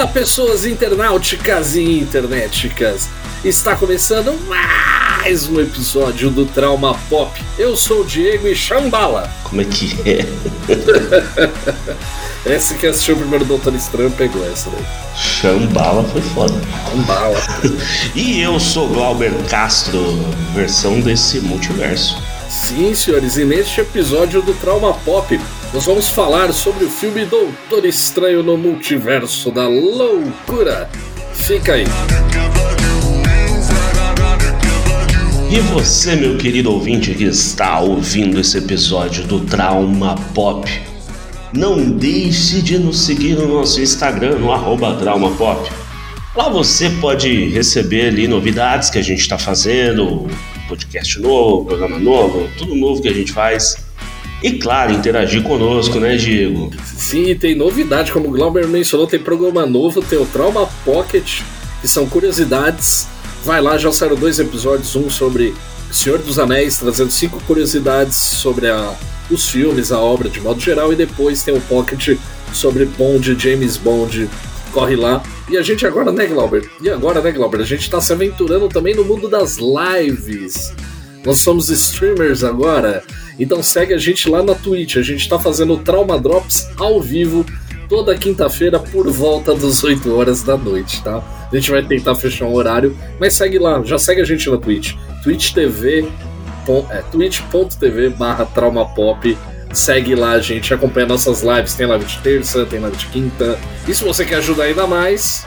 Olá, pessoas internauticas e internéticas. Está começando mais um episódio do Trauma Pop. Eu sou o Diego e Chambala. Como é que é? Esse que assistiu o primeiro Doutor Estranho pegou essa daí. Chambala foi foda. Chambala. e eu sou Glauber Castro, versão desse multiverso. Sim, senhores, e neste episódio do Trauma Pop, nós vamos falar sobre o filme Doutor Estranho no Multiverso da Loucura. Fica aí. E você, meu querido ouvinte que está ouvindo esse episódio do Trauma Pop, não deixe de nos seguir no nosso Instagram, no arroba TraumaPop. Lá você pode receber ali novidades que a gente está fazendo, podcast novo, programa novo, tudo novo que a gente faz. E claro, interagir conosco, né, Diego? Sim, tem novidade, como o Glauber mencionou, tem programa novo, tem o Trauma Pocket, que são curiosidades. Vai lá, já saíram dois episódios, um sobre Senhor dos Anéis, trazendo cinco curiosidades sobre a, os filmes, a obra de modo geral, e depois tem o Pocket sobre Bond, James Bond. Corre lá. E a gente agora, né, Glauber? E agora, né, Glauber? A gente está se aventurando também no mundo das lives. Nós somos streamers agora. Então segue a gente lá na Twitch. A gente está fazendo Trauma Drops ao vivo toda quinta-feira por volta das 8 horas da noite, tá? A gente vai tentar fechar um horário, mas segue lá, já segue a gente na Twitch. Twitch TV, é, twitch.tv barra traumapop. Segue lá, a gente acompanha nossas lives. Tem live de terça, tem live de quinta. E se você quer ajudar ainda mais,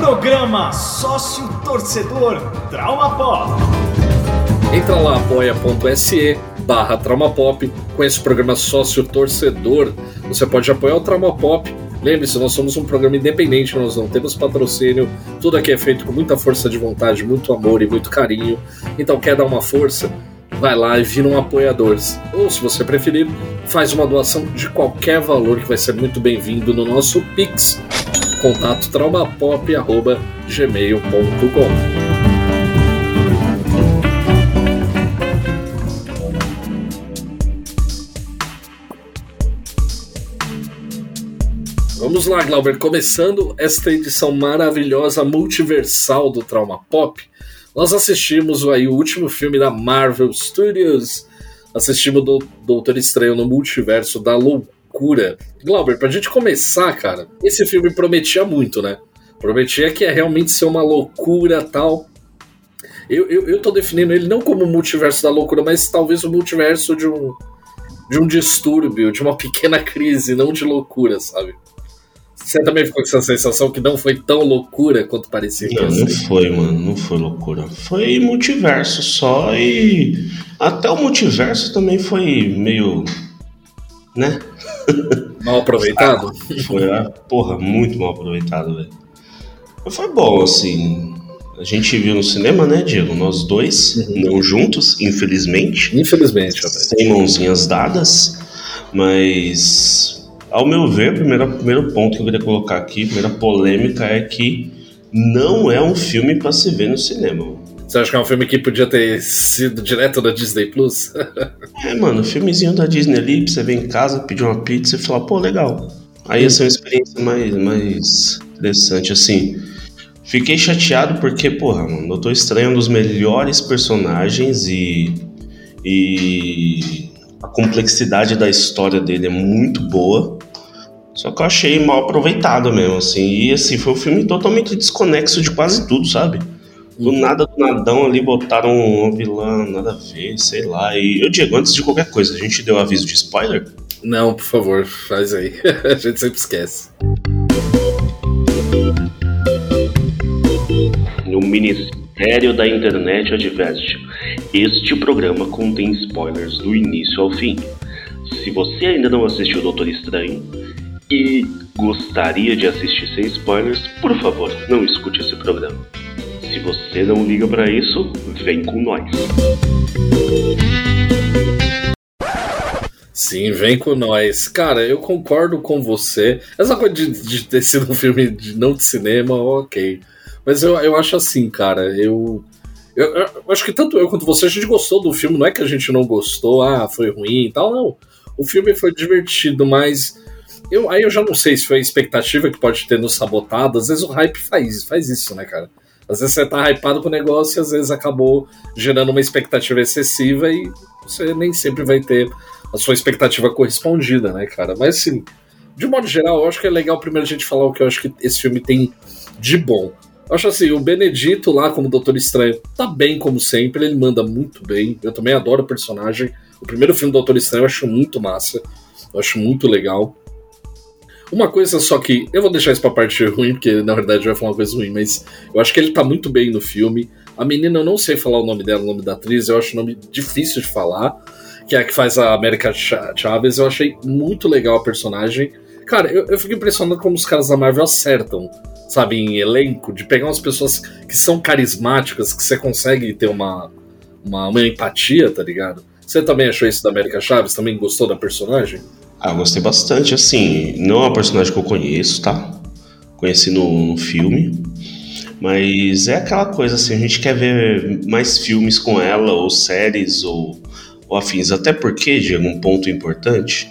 Programa Sócio Torcedor Trauma Pop. Entra lá, apoia.se barra conhece o programa Sócio Torcedor. Você pode apoiar o Trauma Pop. Lembre-se, nós somos um programa independente, nós não temos patrocínio. Tudo aqui é feito com muita força de vontade, muito amor e muito carinho. Então, quer dar uma força? Vai lá e vira um apoiador. Ou, se você preferir, faz uma doação de qualquer valor que vai ser muito bem-vindo no nosso Pix contato traumapop.gmail.com. Vamos lá, Glauber, começando esta edição maravilhosa multiversal do Trauma Pop, nós assistimos aí o último filme da Marvel Studios, assistimos do Doutor Estranho no Multiverso da Loucura loucura. Glauber, pra gente começar, cara, esse filme prometia muito, né? Prometia que ia realmente ser uma loucura tal. Eu, eu, eu tô definindo ele não como o multiverso da loucura, mas talvez o multiverso de um, de um distúrbio, de uma pequena crise, não de loucura, sabe? Você também ficou com essa sensação que não foi tão loucura quanto parecia? Não, não foi, mano. Não foi loucura. Foi multiverso só e. Até o multiverso também foi meio. Né? Mal aproveitado? Foi, ah, porra, muito mal aproveitado, velho. Mas foi bom, assim. A gente viu no cinema, né, Diego? Nós dois, uhum. não juntos, infelizmente. Infelizmente, Sem mãozinhas dadas. Mas, ao meu ver, o primeiro, primeiro ponto que eu queria colocar aqui, a primeira polêmica é que não é um filme para se ver no cinema. Você acha que é um filme que podia ter sido direto da Disney Plus? é, mano, filmezinho da Disney ali, pra você ver em casa, pedir uma pizza e falar, pô, legal. Aí ia ser uma experiência mais, mais interessante, assim. Fiquei chateado porque, porra, mano, Doutor Estranho é um dos melhores personagens e. E. A complexidade da história dele é muito boa. Só que eu achei mal aproveitado mesmo, assim. E assim, foi um filme totalmente desconexo de quase tudo, sabe? Do nada, do nadão ali, botaram um vilã, nada a ver, sei lá. E eu, Diego, antes de qualquer coisa, a gente deu aviso de spoiler? Não, por favor, faz aí. a gente sempre esquece. O Ministério da Internet adverte: este programa contém spoilers do início ao fim. Se você ainda não assistiu Doutor Estranho e gostaria de assistir sem spoilers, por favor, não escute esse programa. Se você não liga para isso, vem com nós. Sim, vem com nós. Cara, eu concordo com você. Essa coisa de, de ter sido um filme de, não de cinema, ok. Mas eu, eu acho assim, cara, eu, eu, eu, acho que tanto eu quanto você, a gente gostou do filme, não é que a gente não gostou, ah, foi ruim e tal, não. O filme foi divertido, mas eu, aí eu já não sei se foi a expectativa que pode ter nos sabotado. Às vezes o hype faz, faz isso, né, cara? Às vezes você tá hypado com o negócio e às vezes acabou gerando uma expectativa excessiva e você nem sempre vai ter a sua expectativa correspondida, né, cara? Mas assim, de modo geral, eu acho que é legal primeiro a gente falar o que eu acho que esse filme tem de bom. Eu acho assim, o Benedito lá como Doutor Estranho tá bem como sempre, ele manda muito bem. Eu também adoro o personagem. O primeiro filme do Doutor Estranho eu acho muito massa. Eu acho muito legal. Uma coisa só que. Eu vou deixar isso pra parte ruim, porque na verdade vai falar uma coisa ruim, mas eu acho que ele tá muito bem no filme. A menina, eu não sei falar o nome dela, o nome da atriz, eu acho o nome difícil de falar. Que é a que faz a América Chaves. Eu achei muito legal a personagem. Cara, eu, eu fico impressionado como os caras da Marvel acertam, sabe, em elenco, de pegar umas pessoas que são carismáticas, que você consegue ter uma, uma, uma empatia, tá ligado? Você também achou isso da América Chaves? Também gostou da personagem? Ah, eu gostei bastante, assim, não é uma personagem que eu conheço, tá? Conheci no, no filme, mas é aquela coisa assim, a gente quer ver mais filmes com ela, ou séries, ou, ou afins, até porque, Diego, um ponto importante,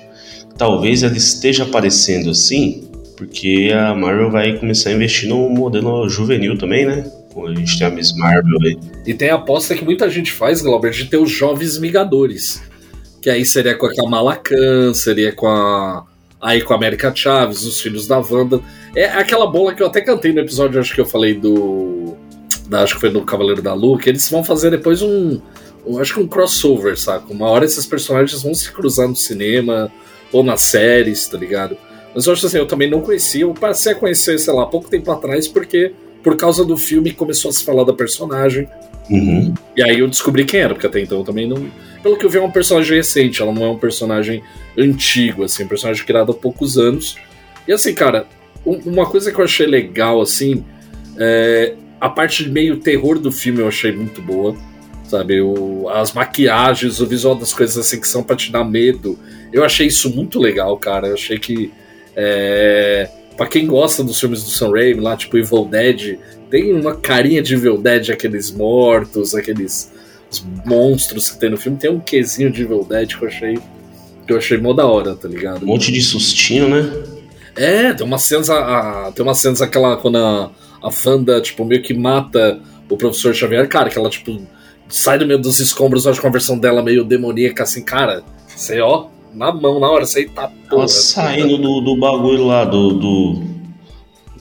talvez ela esteja aparecendo assim, porque a Marvel vai começar a investir no modelo juvenil também, né? A gente tem a Miss Marvel aí. E tem a aposta que muita gente faz, Glauber, de ter os jovens Migadores que aí seria com a Kamala Khan, seria com a. Aí com a América Chaves, os filhos da Wanda. É aquela bola que eu até cantei no episódio, acho que eu falei do. Da, acho que foi do Cavaleiro da Lua, que eles vão fazer depois um. um acho que um crossover, saca? Uma hora esses personagens vão se cruzar no cinema ou nas séries, tá ligado? Mas eu acho assim, eu também não conhecia, eu passei a conhecer, sei lá, pouco tempo atrás, porque por causa do filme começou a se falar da personagem. Uhum. E aí eu descobri quem era, porque até então eu também não. Pelo que eu vi, é um personagem recente, ela não é um personagem antigo, assim, um personagem criado há poucos anos. E assim, cara, uma coisa que eu achei legal, assim, é a parte de meio terror do filme eu achei muito boa. Sabe, o, as maquiagens, o visual das coisas assim que são pra te dar medo. Eu achei isso muito legal, cara. Eu achei que. É, pra quem gosta dos filmes do Sam Raimi, lá, tipo Evil Dead, tem uma carinha de Evil Dead, aqueles mortos, aqueles monstros que tem no filme. Tem um quesinho de Evil Dead que eu achei que eu achei mó da hora, tá ligado? Um monte de sustinho, né? É, tem umas cenas, a, tem umas cenas aquela quando a, a Fanda, tipo, meio que mata o professor Xavier, cara, que ela, tipo, sai do meio dos escombros, eu acho que a versão dela meio demoníaca, assim, cara, você, ó, na mão, na hora, você tá porra. Ela saindo do, do bagulho lá, do, do,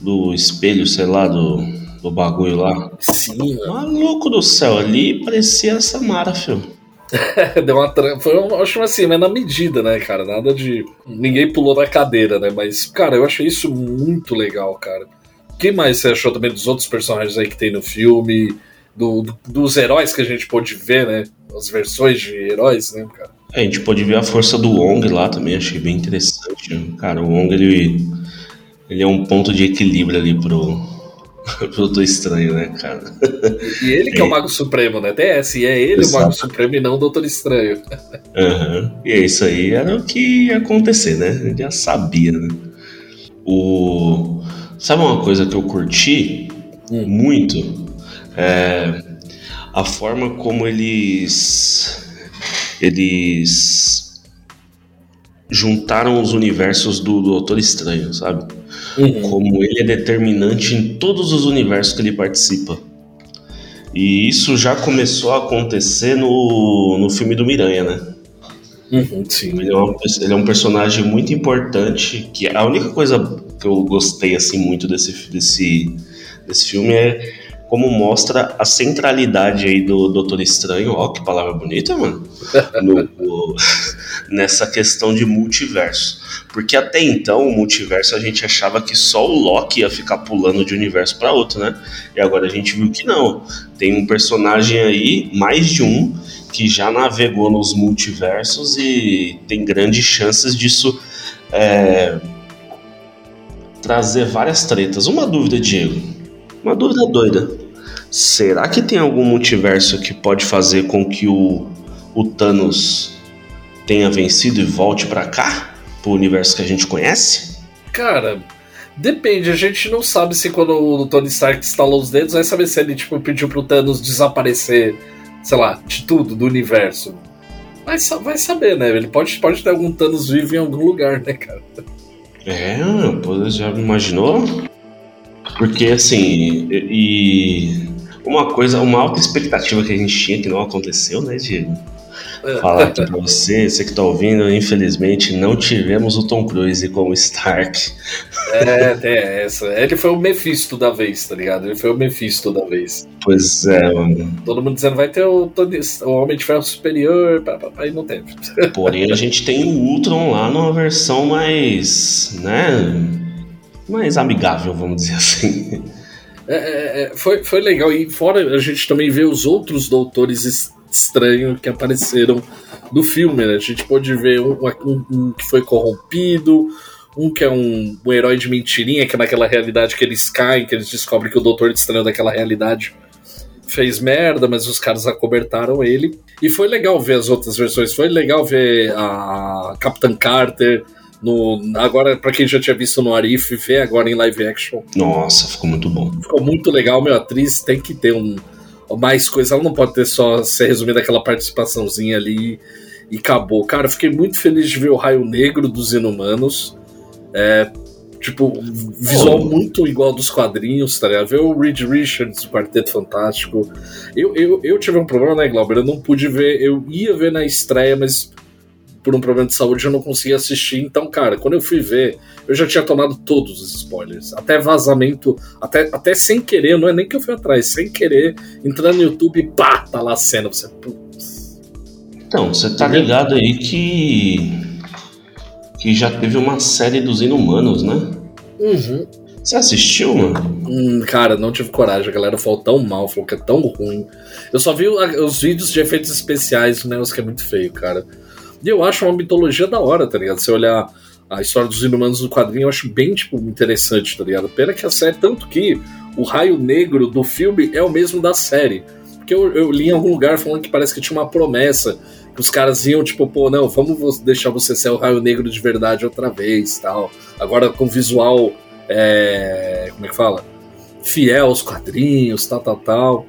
do espelho, sei lá, do do bagulho lá. Sim, Maluco do céu, ali parecia a Samara, filho. Deu uma tra... Foi, um, acho assim, mas na medida, né, cara? Nada de. Ninguém pulou da cadeira, né? Mas, cara, eu achei isso muito legal, cara. O que mais você achou também dos outros personagens aí que tem no filme? Do, do, dos heróis que a gente pôde ver, né? As versões de heróis, né, cara? É, a gente pôde ver a força do Wong lá também, achei bem interessante. Cara, o Wong, ele, ele é um ponto de equilíbrio ali pro, Doutor Estranho, né, cara? E ele que é, é o Mago Supremo, né? DS, e é ele Exato. o Mago Supremo e não o Doutor Estranho. Uhum. E é isso aí era o que ia acontecer, né? Eu já sabia, né? O... Sabe uma coisa que eu curti hum. muito? É a forma como eles eles juntaram os universos do Doutor Estranho, sabe? Uhum. Como ele é determinante em todos os universos que ele participa. E isso já começou a acontecer no, no filme do Miranha, né? Uhum, sim. Ele é, uma, ele é, um personagem muito importante. Que a única coisa que eu gostei assim muito desse, desse, desse filme é como mostra a centralidade aí do Doutor Estranho, ó, que palavra bonita, mano, no, nessa questão de multiverso. Porque até então, o multiverso a gente achava que só o Loki ia ficar pulando de universo para outro, né? E agora a gente viu que não. Tem um personagem aí, mais de um, que já navegou nos multiversos e tem grandes chances disso é, trazer várias tretas. Uma dúvida, Diego uma dúvida doida. Será que tem algum multiverso que pode fazer com que o, o Thanos tenha vencido e volte para cá? Pro universo que a gente conhece? Cara, depende. A gente não sabe se quando o Tony Stark estalou os dedos, vai saber se ele tipo, pediu pro Thanos desaparecer, sei lá, de tudo, do universo. Vai, vai saber, né? Ele pode, pode ter algum Thanos vivo em algum lugar, né, cara? É, já imaginou? Porque assim, e uma coisa, uma alta expectativa que a gente tinha que não aconteceu, né, Diego? falar aqui pra você, você que tá ouvindo, infelizmente não tivemos o Tom Cruise como Stark. É, tem essa. Ele foi o Mephisto da vez, tá ligado? Ele foi o Mephisto da vez. Pois é, mano. Todo mundo dizendo vai ter o, o Homem de Ferro Superior, aí não teve. Porém, a gente tem o Ultron lá numa versão mais, né, mais amigável, vamos dizer assim. É, é, é foi, foi legal. E fora a gente também vê os outros doutores estranho que apareceram no filme, né? A gente pode ver um, um, um que foi corrompido, um que é um, um, herói de mentirinha, que é naquela realidade que eles caem, que eles descobrem que o Doutor Estranho daquela realidade fez merda, mas os caras acobertaram ele. E foi legal ver as outras versões, foi legal ver a Capitã Carter. No, agora, para quem já tinha visto no Arif, ver agora em live action. Nossa, ficou muito bom. Ficou muito legal, meu. atriz tem que ter um, mais coisa. Ela não pode ter só ser resumida aquela participaçãozinha ali e acabou. Cara, fiquei muito feliz de ver o Raio Negro dos Inumanos. É, tipo, visual oh. muito igual dos quadrinhos, tá ligado? Ver o Reed Richards, o Quarteto Fantástico. Eu, eu, eu tive um problema, né, Glauber? Eu não pude ver, eu ia ver na estreia, mas por um problema de saúde eu não conseguia assistir. Então, cara, quando eu fui ver, eu já tinha tomado todos os spoilers. Até vazamento, até, até sem querer, não é nem que eu fui atrás, sem querer, entrando no YouTube e pá, tá lá a cena. Você, putz. Então, você tá ligado aí que. que já teve uma série dos Inumanos, né? Uhum. Você assistiu, mano? Hum, cara, não tive coragem. A galera falou tão mal, falou que é tão ruim. Eu só vi os vídeos de efeitos especiais, um negócio que é muito feio, cara. E eu acho uma mitologia da hora, tá ligado? Se olhar a história dos inumanos do quadrinho, eu acho bem, tipo, interessante, tá ligado? Pena que a série, tanto que o raio negro do filme é o mesmo da série. Porque eu, eu li em algum lugar falando que parece que tinha uma promessa que os caras iam, tipo, pô, não, vamos deixar você ser o raio negro de verdade outra vez tal. Agora com visual. É, como é que fala? Fiel aos quadrinhos, tal, tal, tal.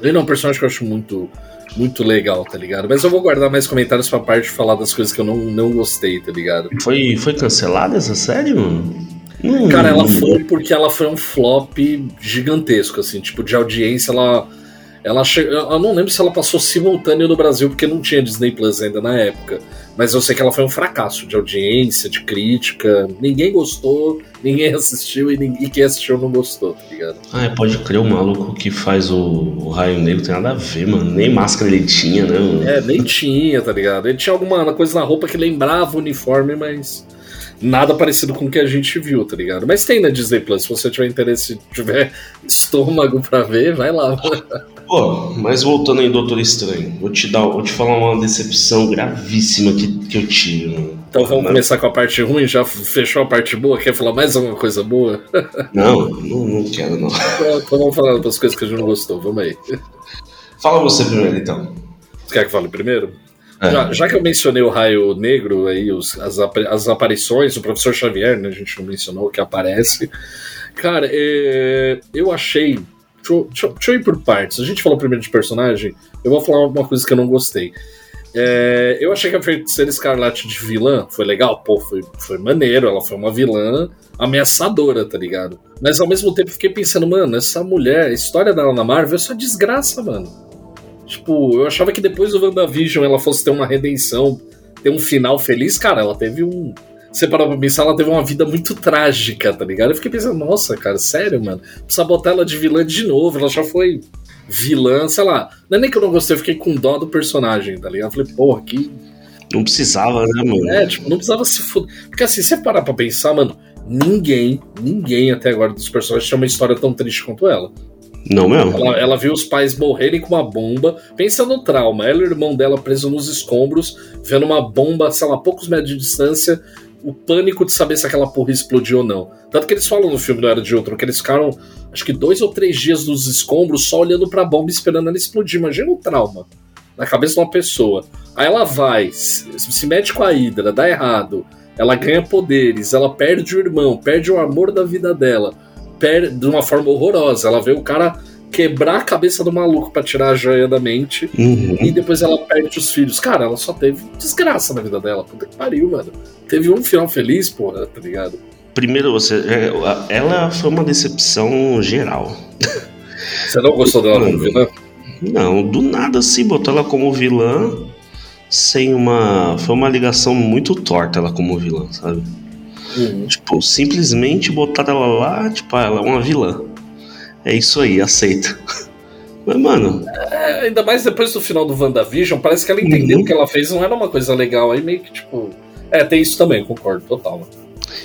Ele é um personagem que eu acho muito muito legal, tá ligado? Mas eu vou guardar mais comentários pra parte de falar das coisas que eu não, não gostei, tá ligado? Foi, foi cancelada essa série, mano? Cara, ela foi porque ela foi um flop gigantesco, assim, tipo, de audiência, ela. Ela che... Eu não lembro se ela passou simultâneo no Brasil, porque não tinha Disney Plus ainda na época. Mas eu sei que ela foi um fracasso de audiência, de crítica. Ninguém gostou, ninguém assistiu e ninguém que assistiu não gostou, tá ligado? Ah, é, pode crer, o maluco que faz o, o Raio Negro tem nada a ver, mano. Nem máscara ele tinha, né? Mano? É, nem tinha, tá ligado? Ele tinha alguma coisa na roupa que lembrava o uniforme, mas nada parecido com o que a gente viu, tá ligado? Mas tem na Disney Plus, se você tiver interesse, tiver estômago pra ver, vai lá. Pô, mas voltando aí, Doutor Estranho, vou te dar, vou te falar uma decepção gravíssima que, que eu tive. Mano. Então vamos começar com a parte ruim, já fechou a parte boa? Quer falar mais alguma coisa boa? Não, não, não quero, não. Então, então vamos falar das coisas que a gente não gostou, vamos aí. Fala você primeiro, então. Você quer que fale primeiro? É. Já, já, que eu mencionei o Raio Negro, aí, os, as, as aparições, o professor Xavier, né, a gente não mencionou que aparece. Cara, é, eu achei Deixa, deixa, deixa, eu ir por partes. A gente falou primeiro de personagem, eu vou falar uma coisa que eu não gostei. É, eu achei que a Feiticeira Escarlate de vilã foi legal, pô, foi, foi maneiro, ela foi uma vilã ameaçadora, tá ligado? Mas ao mesmo tempo fiquei pensando, mano, essa mulher, a história dela na Marvel é só desgraça, mano. Tipo, eu achava que depois do WandaVision ela fosse ter uma redenção, ter um final feliz, cara, ela teve um, você parar pra pensar, ela teve uma vida muito trágica, tá ligado? Eu fiquei pensando, nossa, cara, sério, mano. Precisa botar ela de vilã de novo, ela já foi vilã, sei lá. Não é nem que eu não gostei, eu fiquei com dó do personagem, tá ligado? Eu falei, porra, que. Não precisava, né, mano? É, tipo, não precisava se fuder. Porque assim, se você parar pra pensar, mano, ninguém, ninguém até agora dos personagens tinha uma história tão triste quanto ela. Não mesmo? Ela, ela, viu os pais morrerem com uma bomba. Pensa no trauma. Ela e o irmão dela preso nos escombros, vendo uma bomba, sei lá, poucos metros de distância, o pânico de saber se aquela porra explodiu ou não. Tanto que eles falam no filme do Era de Outro que eles ficaram, acho que dois ou três dias nos escombros só olhando pra bomba esperando ela explodir. Imagina o trauma na cabeça de uma pessoa. Aí ela vai, se mete com a Hydra, dá errado. Ela ganha poderes, ela perde o irmão, perde o amor da vida dela, perde de uma forma horrorosa. Ela vê o cara quebrar a cabeça do maluco pra tirar a joia da mente. Uhum. E depois ela perde os filhos. Cara, ela só teve desgraça na vida dela. Puta que pariu, mano. Teve um final feliz, porra, tá ligado? Primeiro, você, é, ela foi uma decepção geral. Você não gostou dela como vilã? Não, do nada assim, botou ela como vilã sem uma. Foi uma ligação muito torta ela como vilã, sabe? Uhum. Tipo, simplesmente botar ela lá, tipo, ah, ela é uma vilã. É isso aí, aceita. Mas, mano, É, ainda mais depois do final do WandaVision, parece que ela entendeu Uhum. que ela fez não era uma coisa legal. Aí meio que, tipo. É, tem isso também, concordo, total.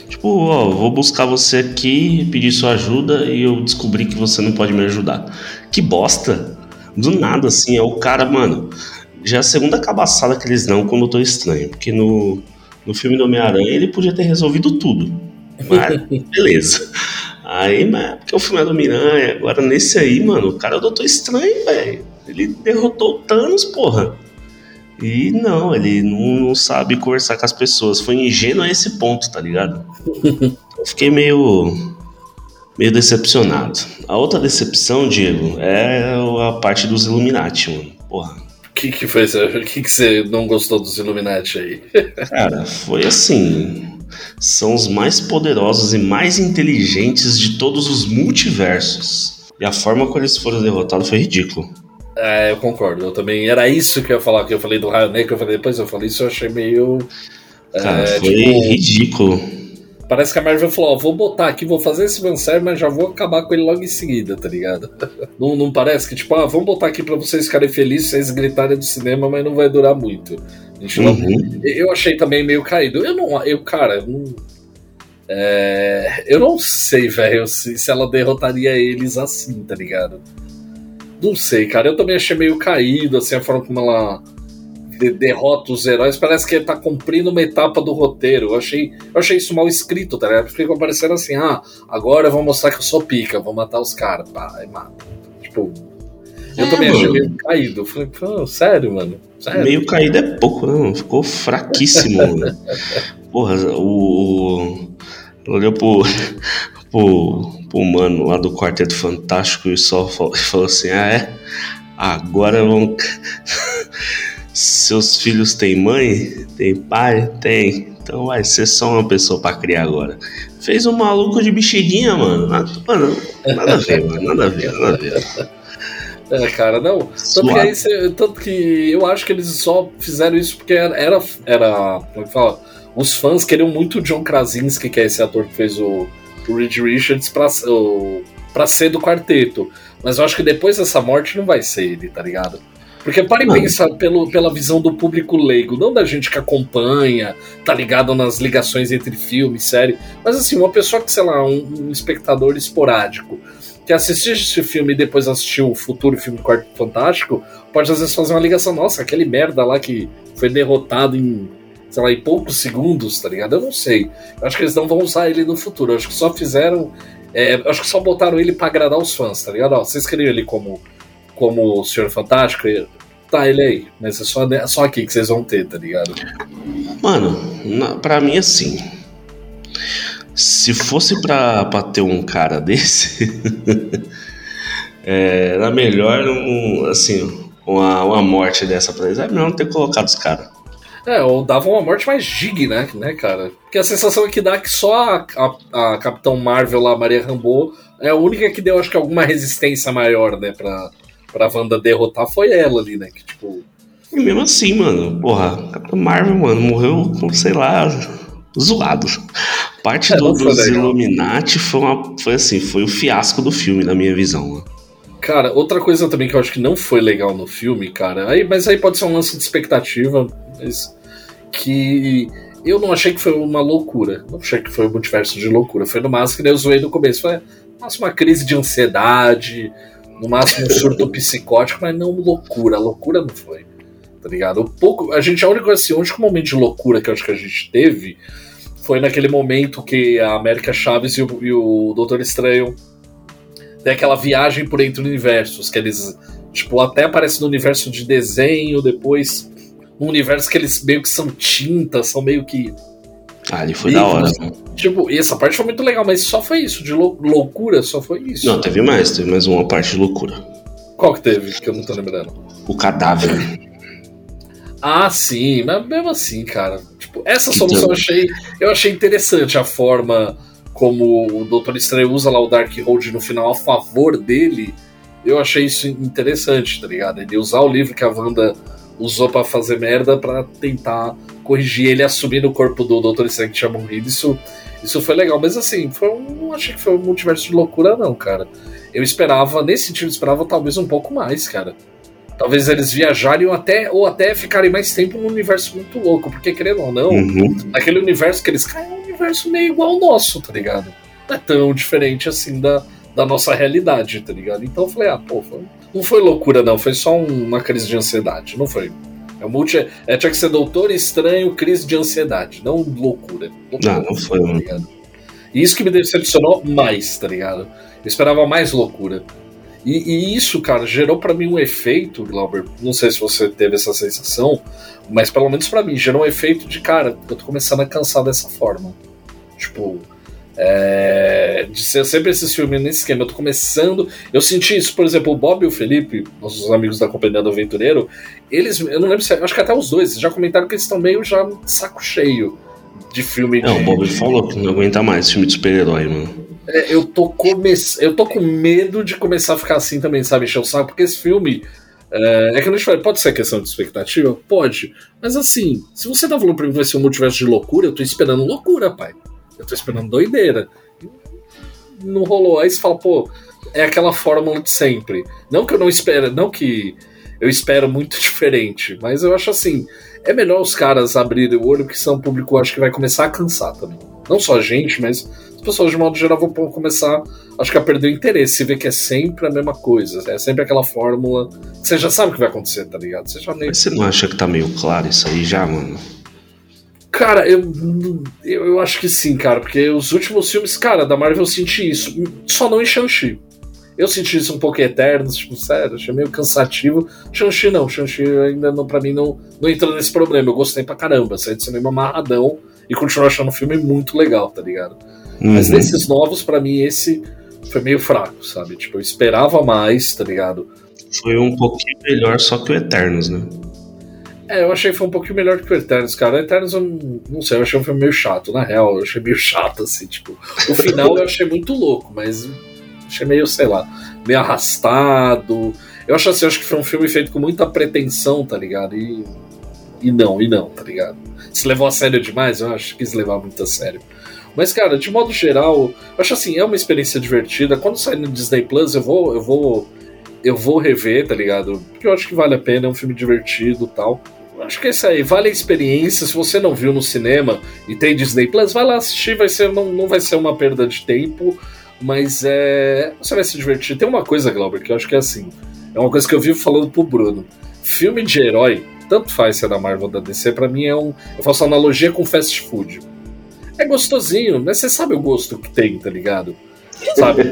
tipo, ó, vou buscar você aqui, pedir sua ajuda e eu descobri que você não pode me ajudar. Que bosta! Do nada, assim, é o cara, mano. Já é a segunda cabaçada que eles dão com o Doutor Estranho. Porque no, no filme do Homem-Aranha ele podia ter resolvido tudo. Mas, beleza. Aí, mas porque o filme é do Miranha. Agora, nesse aí, mano, o cara é o Doutor Estranho, velho. Ele derrotou o Thanos, porra. E não, ele não, não sabe conversar com as pessoas. Foi ingênuo a esse ponto, tá ligado? Eu fiquei meio. meio decepcionado. A outra decepção, Diego, é a parte dos Illuminati, mano. Porra. O que, que foi? O que, que você não gostou dos Illuminati aí? Cara, foi assim. São os mais poderosos e mais inteligentes de todos os multiversos. E a forma como eles foram derrotados foi ridículo. É, eu concordo. Eu também. Era isso que eu ia falar, que eu falei do Raio Negro, que eu falei depois, eu falei isso, eu achei meio. Cara, é, foi tipo, ridículo. Parece que a Marvel falou, ó, vou botar aqui, vou fazer esse fanservice, mas já vou acabar com ele logo em seguida, tá ligado? não, não parece que, tipo, ah, vamos botar aqui pra vocês ficarem felizes, vocês gritarem do cinema, mas não vai durar muito. Gente não- Uhum. Eu achei também meio caído. Eu não. Eu, cara, eu não. é, eu não sei, velho, se, se ela derrotaria eles assim, tá ligado? Não sei, cara. Eu também achei meio caído, assim, a forma como ela de- derrota os heróis. Parece que ele tá cumprindo uma etapa do roteiro. Eu achei, eu achei isso mal escrito, tá ligado? Porque ficou parecendo assim, ah, agora eu vou mostrar que eu sou pica, vou matar os caras. Pá, aí mata. Tipo. Eu É, também achei meio caído. Eu falei, pô, sério, mano? Sério? Meio caído é pouco, não. Ficou fraquíssimo. mano. Porra, o. olhou pro, pro, pro mano lá do Quarteto Fantástico e só falou, falou assim: Ah, é? Agora vão. Seus filhos têm mãe? Tem pai? Tem. Então vai ser só uma pessoa pra criar agora. Fez um maluco de bexiguinha, mano. Nada, mano, nada a ver, mano. Nada a ver, nada a ver. É, cara, não. Tanto que, aí tanto que eu acho que eles só fizeram isso porque era. era, era- como é que fala? Os fãs queriam muito o John Krasinski, que é esse ator que fez o, o Reed Richards, pra, o, pra ser do quarteto. Mas eu acho que depois dessa morte não vai ser ele, tá ligado? Porque para e Não. pensa pelo, pela visão do público leigo, não da gente que acompanha, tá ligado nas ligações entre filme e série, mas assim, uma pessoa que, sei lá, um, um espectador esporádico, que assistiu esse filme e depois assistiu o futuro filme do Quarto Fantástico, pode às vezes fazer uma ligação, nossa, aquele merda lá que foi derrotado em, sei lá, em poucos segundos, tá ligado? Eu não sei. Eu acho que eles não vão usar ele no futuro. Eu acho que só fizeram. é, acho que só botaram ele pra agradar os fãs, tá ligado? Ó, vocês queriam ele como, como o Senhor Fantástico? Tá, ele aí. Mas é só, é só aqui que vocês vão ter, tá ligado? Mano, na, pra mim assim. Se fosse pra, pra ter um cara desse, é, era melhor um, assim, uma, uma morte dessa pra eles. É melhor não ter colocado os caras. É, ou dava uma morte mais digna, né, cara? Porque a sensação é que dá que só a, a, a Capitão Marvel lá, Maria Rambeau, é a única que deu, acho que, alguma resistência maior, né, pra, pra Wanda derrotar foi ela ali, né? Que, tipo. E mesmo assim, mano, porra, Capitão Marvel, mano, morreu sei lá, zoado. Parte É, do, dos legal. Illuminati foi, uma, foi assim, foi o fiasco do filme, na minha visão. Mano. Cara, outra coisa também que eu acho que não foi legal no filme, cara, aí, mas aí pode ser um lance de expectativa, mas que eu não achei que foi uma loucura. Não achei que foi um multiverso de loucura. Foi no máximo que eu zoei no começo. Foi no máximo uma crise de ansiedade, no máximo um surto psicótico, mas não loucura. Loucura não foi. Tá ligado? O pouco, a gente, a única assim, o único momento de loucura que eu acho que a gente teve foi naquele momento que a América Chaves e o, e o Doutor Estranho tem aquela viagem por entre universos, que eles, tipo, até aparecem no universo de desenho, depois no universo que eles meio que são tinta, são meio que. Ah, ali foi e, da hora. Tipo, e essa parte foi muito legal, mas só foi isso, de lou loucura, só foi isso. Não, teve mais, teve mais uma parte de loucura. Qual que teve, que eu não tô lembrando? O cadáver. Ah, sim, mas mesmo assim, cara. Tipo, essa solução eu achei, eu achei interessante a forma como o Doutor Estranho usa lá o Darkhold no final a favor dele. Eu achei isso interessante, tá ligado? Ele usar o livro que a Wanda usou para fazer merda para tentar corrigir ele assumindo o corpo do Doutor Estranho que tinha morrido. Isso, isso foi legal, mas assim, foi um, não achei que foi um multiverso de loucura, não, cara. Eu esperava, nesse sentido, eu esperava talvez um pouco mais, cara. Talvez eles viajarem até, ou até ficarem mais tempo num universo muito louco, porque querendo ou não, uhum. aquele universo que eles caem é um universo meio igual ao nosso, tá ligado? Não é tão diferente assim da, da nossa realidade, tá ligado? Então eu falei, ah, pô, não foi loucura, não, foi só uma crise de ansiedade, não foi. É um multi. É, tinha que ser Doutor Estranho, crise de ansiedade, não loucura. loucura não, não foi. Tá ligado? E isso que me decepcionou mais, tá ligado? Eu esperava mais loucura. E, e isso, cara, gerou para mim um efeito, Glauber. Não sei se você teve essa sensação, mas pelo menos para mim, gerou um efeito de, cara, eu tô começando a cansar dessa forma. Tipo, é, de ser sempre esses filmes nesse esquema. Eu tô começando. Eu senti isso, por exemplo, o Bob e o Felipe, nossos amigos da Companhia do Aventureiro, eles, eu não lembro se. Acho que até os dois já comentaram que eles estão meio já saco cheio de filme. Não, de... o Bob falou que não aguenta mais filme de super-herói, mano. É, eu tô come... eu tô com medo de começar a ficar assim também, sabe, encher o saco, porque esse filme. É, é que a gente fala, pode ser questão de expectativa? Pode. Mas assim, se você tá falando pra mim que vai ser um multiverso de loucura, eu tô esperando loucura, pai. Eu tô esperando doideira. Não rolou. Aí você fala, pô, é aquela fórmula de sempre. Não que eu não espero, não que eu espero muito diferente, mas eu acho assim, é melhor os caras abrirem o olho, porque senão o público acho que vai começar a cansar também. Não só a gente, mas as pessoas de modo geral vão começar, acho que a perder o interesse, ver que é sempre a mesma coisa, é sempre aquela fórmula. Você já sabe o que vai acontecer, tá ligado? Você já nem... Mas você não acha que tá meio claro isso aí já, mano? Cara, eu, eu, eu acho que sim, cara, porque os últimos filmes, cara, da Marvel eu senti isso. Só não em Shang-Chi. Eu senti isso um pouco eterno, tipo, sério, achei meio cansativo. Shang-Chi não, Shang-Chi ainda não, pra mim não, não entrou nesse problema. Eu gostei pra caramba, saí de cinema amarradão e continuo achando o filme muito legal, tá ligado? Uhum. Mas desses novos, para mim, esse foi meio fraco, sabe? Tipo, eu esperava mais, tá ligado? Foi um pouquinho melhor só que o Eternos, né? É, eu achei que foi um pouquinho melhor que o Eternos, cara. O Eternos, eu não sei, eu achei um filme meio chato, na real. Eu achei meio chato, assim, tipo. O final eu achei muito louco, mas achei meio, sei lá, meio arrastado. Eu acho assim, eu acho que foi um filme feito com muita pretensão, tá ligado? E, e não, e não, tá ligado? Se levou a sério demais, eu acho que quis levar muito a sério. Mas, cara, de modo geral, acho assim, é uma experiência divertida. Quando sair no Disney Plus, eu vou, eu vou. Eu vou rever, tá ligado? Porque eu acho que vale a pena, é um filme divertido tal. Acho que é isso aí, vale a experiência. Se você não viu no cinema e tem Disney Plus, vai lá assistir, vai ser, não, não vai ser uma perda de tempo, mas é. Você vai se divertir. Tem uma coisa, Glauber, que eu acho que é assim. É uma coisa que eu vivo falando pro Bruno. Filme de herói, tanto faz se é da Marvel ou da DC, pra mim é um. Eu faço analogia com fast food. É gostosinho, mas você sabe o gosto que tem, tá ligado? Sabe?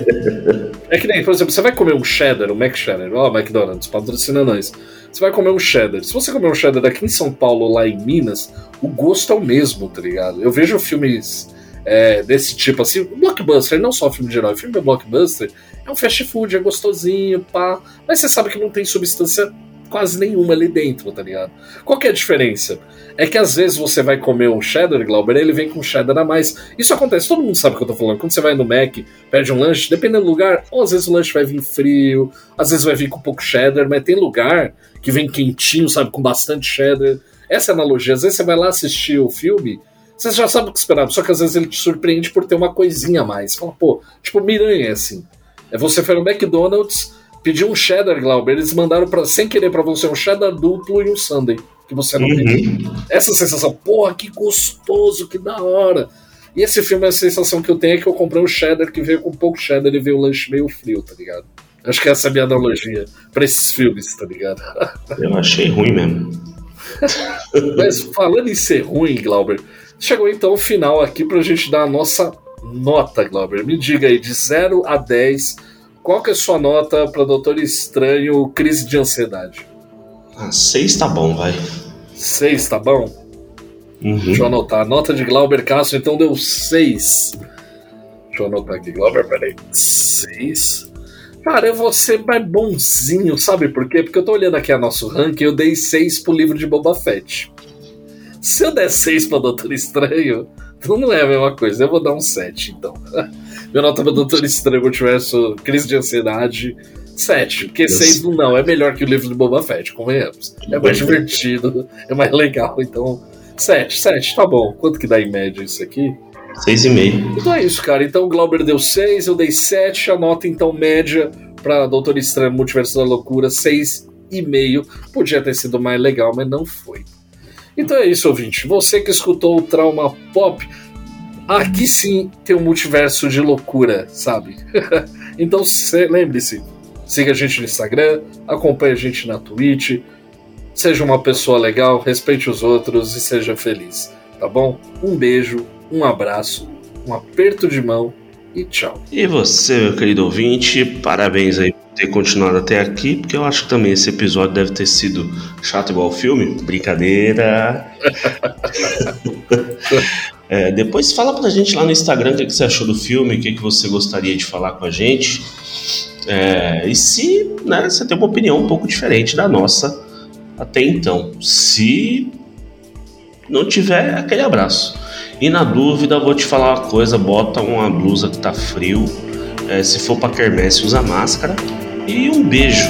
é que nem, por exemplo, você vai comer um cheddar, um Mac Cheddar, ó, oh, McDonald's, patrocina nós. Você vai comer um cheddar. Se você comer um cheddar aqui em São Paulo ou lá em Minas, o gosto é o mesmo, tá ligado? Eu vejo filmes é, desse tipo, assim, blockbuster, não só filme de herói, filme de blockbuster, é um fast food, é gostosinho, pá. Mas você sabe que não tem substância quase nenhuma ali dentro, tá ligado? Qual que é a diferença? É que às vezes você vai comer um cheddar, Glauber, ele vem com cheddar a mais. Isso acontece, todo mundo sabe o que eu tô falando. Quando você vai no Mac, pede um lanche, dependendo do lugar, ou às vezes o lanche vai vir frio, às vezes vai vir com pouco cheddar, mas tem lugar que vem quentinho, sabe, com bastante cheddar. Essa é analogia, às vezes você vai lá assistir o filme, você já sabe o que esperar, só que às vezes ele te surpreende por ter uma coisinha a mais. Fala, pô, tipo, Miranha é assim. É você foi no McDonald's, pediu um cheddar, Glauber, eles mandaram pra, sem querer para você um cheddar duplo e um sundae, que você não uhum. pediu. Essa sensação, porra, que gostoso, que da hora. E esse filme, a sensação que eu tenho é que eu comprei um cheddar que veio com pouco cheddar e veio o lanche meio frio, tá ligado? Acho que essa é a minha analogia para esses filmes, tá ligado? Eu achei ruim mesmo. Mas falando em ser ruim, Glauber, chegou então o final aqui pra gente dar a nossa nota, Glauber. Me diga aí, de 0 a 10, qual que é a sua nota para Doutor Estranho Crise de Ansiedade? Ah, 6 tá bom, vai. 6 tá bom? Uhum. Deixa eu anotar. A nota de Glauber Castro então deu 6. Deixa eu anotar aqui, Glauber, peraí. 6. Cara, eu vou ser mais bonzinho, sabe por quê? Porque eu tô olhando aqui a nosso ranking eu dei 6 pro livro de Boba Fett. Se eu der 6 pra Doutor Estranho, então não é a mesma coisa. Eu vou dar um 7, então. Meu nota pra Doutor Estranho Multiverso, crise de ansiedade, 7. Porque 6 não, é melhor que o livro de Boba Fett, convenhamos. É mais divertido, é mais legal, então. 7, 7, tá bom. Quanto que dá em média isso aqui? 6,5. Então é isso, cara. Então o Glauber deu 6, eu dei 7. A nota, então, média pra Doutor Estranho Multiverso da Loucura, 6,5. Podia ter sido mais legal, mas não foi. Então é isso, ouvinte. Você que escutou o Trauma Pop, aqui sim tem um multiverso de loucura, sabe? então lembre-se, siga a gente no Instagram, acompanhe a gente na Twitch, seja uma pessoa legal, respeite os outros e seja feliz, tá bom? Um beijo, um abraço, um aperto de mão e tchau. E você, meu querido ouvinte, parabéns aí ter continuado até aqui, porque eu acho que também esse episódio deve ter sido chato igual o filme. Brincadeira. é, depois fala pra gente lá no Instagram o que, você achou do filme, o que, que você gostaria de falar com a gente. É, e se né, você tem uma opinião um pouco diferente da nossa até então. Se não tiver, aquele abraço. E na dúvida, vou te falar uma coisa: bota uma blusa que tá frio. É, se for pra quermesse, usa máscara e um beijo.